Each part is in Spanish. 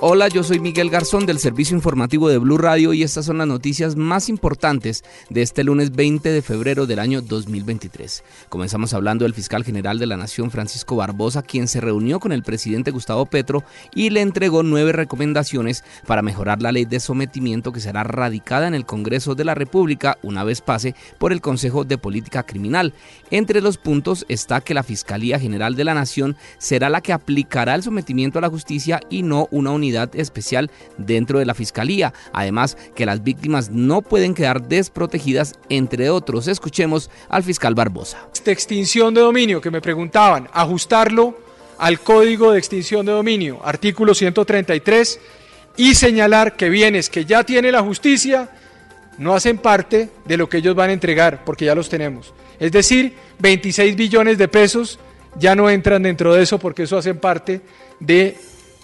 Hola, yo soy Miguel Garzón del servicio informativo de Blue Radio y estas son las noticias más importantes de este lunes 20 de febrero del año 2023. Comenzamos hablando del fiscal general de la Nación, Francisco Barbosa, quien se reunió con el presidente Gustavo Petro y le entregó nueve recomendaciones para mejorar la ley de sometimiento que será radicada en el Congreso de la República una vez pase por el Consejo de Política Criminal. Entre los puntos está que la Fiscalía General de la Nación será la que aplicará el sometimiento a la justicia y no una unidad especial dentro de la Fiscalía. Además, que las víctimas no pueden quedar desprotegidas, entre otros. Escuchemos al fiscal Barbosa. Esta extinción de dominio que me preguntaban, ajustarlo al Código de Extinción de Dominio, artículo 133, y señalar que bienes que ya tiene la justicia no hacen parte de lo que ellos van a entregar, porque ya los tenemos. Es decir, 26 billones de pesos ya no entran dentro de eso porque eso hacen parte de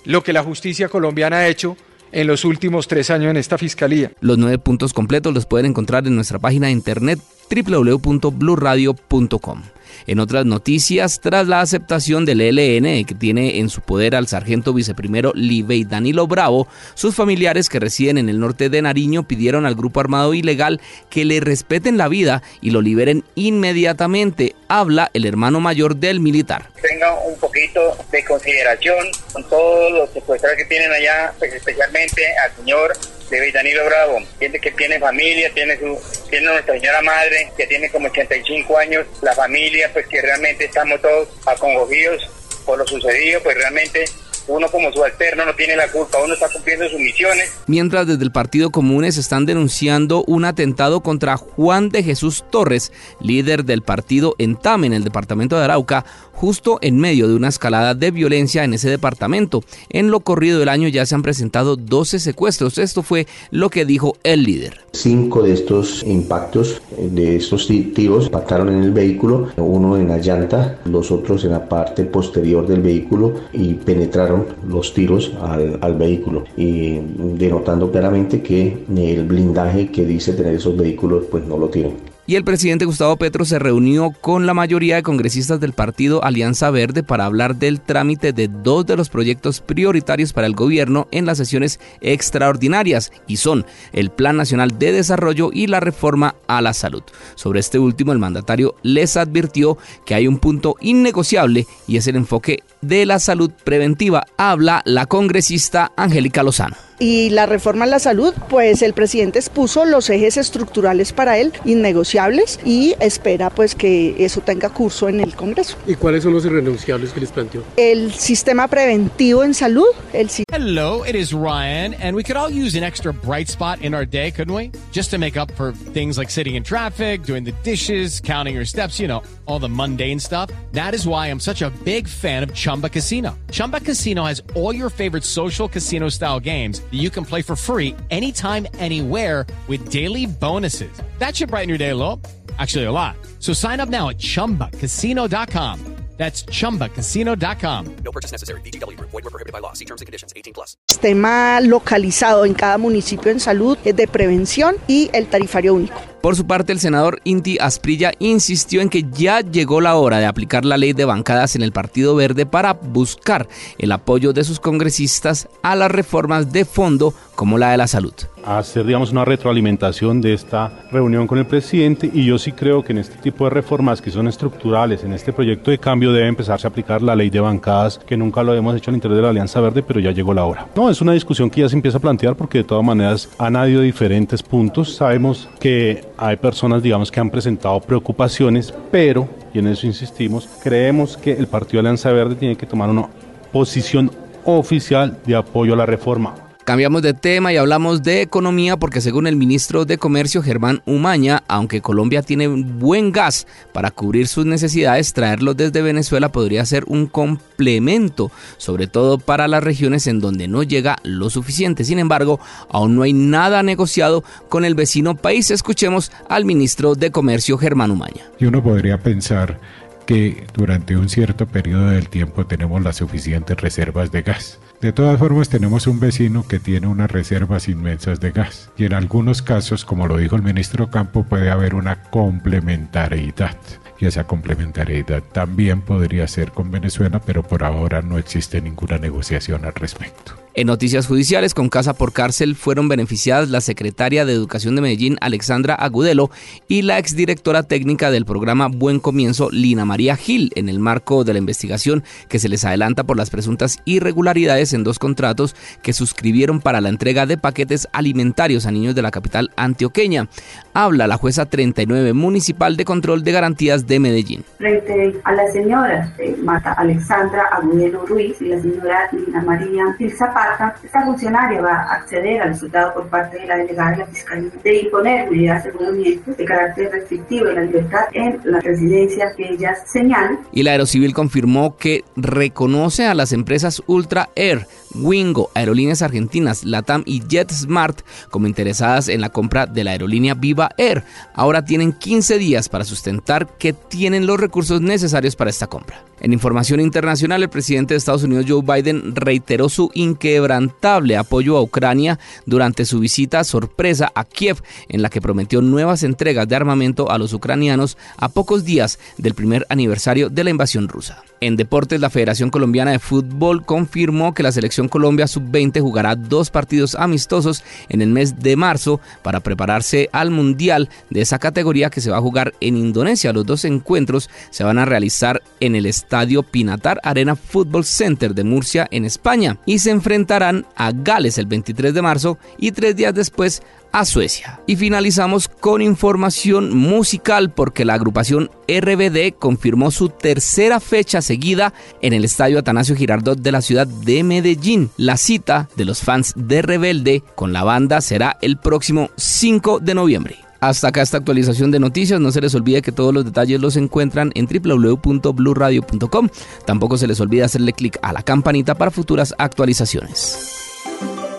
lo que la justicia colombiana ha hecho en los últimos tres años en esta fiscalía. Los nueve puntos completos los pueden encontrar en nuestra página de internet www.bluradio.com. En otras noticias, tras la aceptación del ELN que tiene en su poder al sargento viceprimero Libey Danilo Bravo, sus familiares que residen en el norte de Nariño pidieron al grupo armado ilegal que le respeten la vida y lo liberen inmediatamente. Habla el hermano mayor del militar. Tenga un poquito de consideración con todos los secuestrados que tienen allá, pues especialmente al señor de Danilo Bravo, gente que tiene familia, tiene su, tiene nuestra señora madre, que tiene como 85 años, la familia, pues que realmente estamos todos acongogidos por lo sucedido, pues realmente uno como subalterno no tiene la culpa, uno está cumpliendo sus misiones. Mientras desde el Partido Comunes están denunciando un atentado contra Juan de Jesús Torres, líder del partido en Tame, en el departamento de Arauca, justo en medio de una escalada de violencia en ese departamento. En lo corrido del año ya se han presentado 12 secuestros. Esto fue lo que dijo el líder. Cinco de estos impactos, de estos tiros, impactaron en el vehículo, uno en la llanta, los otros en la parte posterior del vehículo y penetraron los tiros al, al vehículo y denotando claramente que el blindaje que dice tener esos vehículos pues no lo tienen y el presidente Gustavo Petro se reunió con la mayoría de congresistas del partido Alianza Verde para hablar del trámite de dos de los proyectos prioritarios para el gobierno en las sesiones extraordinarias y son el Plan Nacional de Desarrollo y la reforma a la salud. Sobre este último el mandatario les advirtió que hay un punto innegociable y es el enfoque de la salud preventiva. Habla la congresista Angélica Lozano y la reforma a la salud, pues el presidente expuso los ejes estructurales para él, innegociables, y espera pues que eso tenga curso en el Congreso. ¿Y cuáles son los irrenunciables que les planteó? El sistema preventivo en salud. El Hello, it is Ryan, and we could all use an extra bright spot in our day, couldn't we? Just to make up for things like sitting in traffic, doing the dishes, counting your steps, you know, all the mundane stuff. That is why I'm such a big fan of Chumba Casino. Chumba Casino has all your favorite social casino style games that you can play for free anytime, anywhere with daily bonuses. That should brighten your day a little. Actually, a lot. So sign up now at chumbacasino.com. That's chumbacasino.com. No purchase necessary. BGW. Void were prohibited by law. See terms and conditions 18 plus. Sistema localizado en cada municipio en salud es de prevención y el tarifario único. Por su parte, el senador Inti Asprilla insistió en que ya llegó la hora de aplicar la ley de bancadas en el Partido Verde para buscar el apoyo de sus congresistas a las reformas de fondo como la de la salud. Hacer, digamos, una retroalimentación de esta reunión con el presidente y yo sí creo que en este tipo de reformas que son estructurales, en este proyecto de cambio debe empezarse a aplicar la ley de bancadas, que nunca lo hemos hecho al interior de la Alianza Verde, pero ya llegó la hora. No, es una discusión que ya se empieza a plantear porque de todas maneras han habido diferentes puntos. Sabemos que hay personas, digamos, que han presentado preocupaciones, pero, y en eso insistimos, creemos que el Partido Alianza Verde tiene que tomar una posición oficial de apoyo a la reforma Cambiamos de tema y hablamos de economía porque según el ministro de Comercio Germán Umaña, aunque Colombia tiene buen gas para cubrir sus necesidades, traerlo desde Venezuela podría ser un complemento, sobre todo para las regiones en donde no llega lo suficiente. Sin embargo, aún no hay nada negociado con el vecino país. Escuchemos al ministro de Comercio Germán Umaña. Y uno podría pensar que durante un cierto periodo del tiempo tenemos las suficientes reservas de gas. De todas formas, tenemos un vecino que tiene unas reservas inmensas de gas y en algunos casos, como lo dijo el ministro Campo, puede haber una complementariedad. Y esa complementariedad también podría ser con Venezuela, pero por ahora no existe ninguna negociación al respecto. En noticias judiciales, con casa por cárcel fueron beneficiadas la secretaria de Educación de Medellín, Alexandra Agudelo, y la exdirectora técnica del programa Buen Comienzo, Lina María Gil, en el marco de la investigación que se les adelanta por las presuntas irregularidades en dos contratos que suscribieron para la entrega de paquetes alimentarios a niños de la capital antioqueña. Habla la jueza 39 municipal de control de garantías de Medellín. Frente a la señora eh, Marta Alexandra Agudelo Ruiz y la señora Lina María Gil Zapata, esta funcionaria va a acceder al resultado por parte de la delegada de la Fiscalía de imponer medidas de de carácter restrictivo de la libertad en la residencia que ellas señalan. Y la Aerocivil confirmó que reconoce a las empresas Ultra Air, Wingo, Aerolíneas Argentinas, Latam y JetSmart como interesadas en la compra de la aerolínea Viva Air. Ahora tienen 15 días para sustentar que tienen los recursos necesarios para esta compra. En información internacional, el presidente de Estados Unidos Joe Biden reiteró su inquebrantable apoyo a Ucrania durante su visita sorpresa a Kiev, en la que prometió nuevas entregas de armamento a los ucranianos a pocos días del primer aniversario de la invasión rusa. En deportes, la Federación Colombiana de Fútbol confirmó que la selección Colombia sub-20 jugará dos partidos amistosos en el mes de marzo para prepararse al Mundial de esa categoría que se va a jugar en Indonesia. Los dos encuentros se van a realizar en el Estadio Pinatar Arena Football Center de Murcia, en España, y se enfrentarán a Gales el 23 de marzo y tres días después a Suecia. Y finalizamos con información musical porque la agrupación RBD confirmó su tercera fecha seguida en el Estadio Atanasio Girardot de la ciudad de Medellín. La cita de los fans de Rebelde con la banda será el próximo 5 de noviembre. Hasta acá esta actualización de noticias. No se les olvide que todos los detalles los encuentran en www.bluradio.com. Tampoco se les olvide hacerle clic a la campanita para futuras actualizaciones.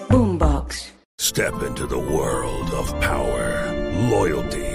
Boombox. Step into the world of power, loyalty,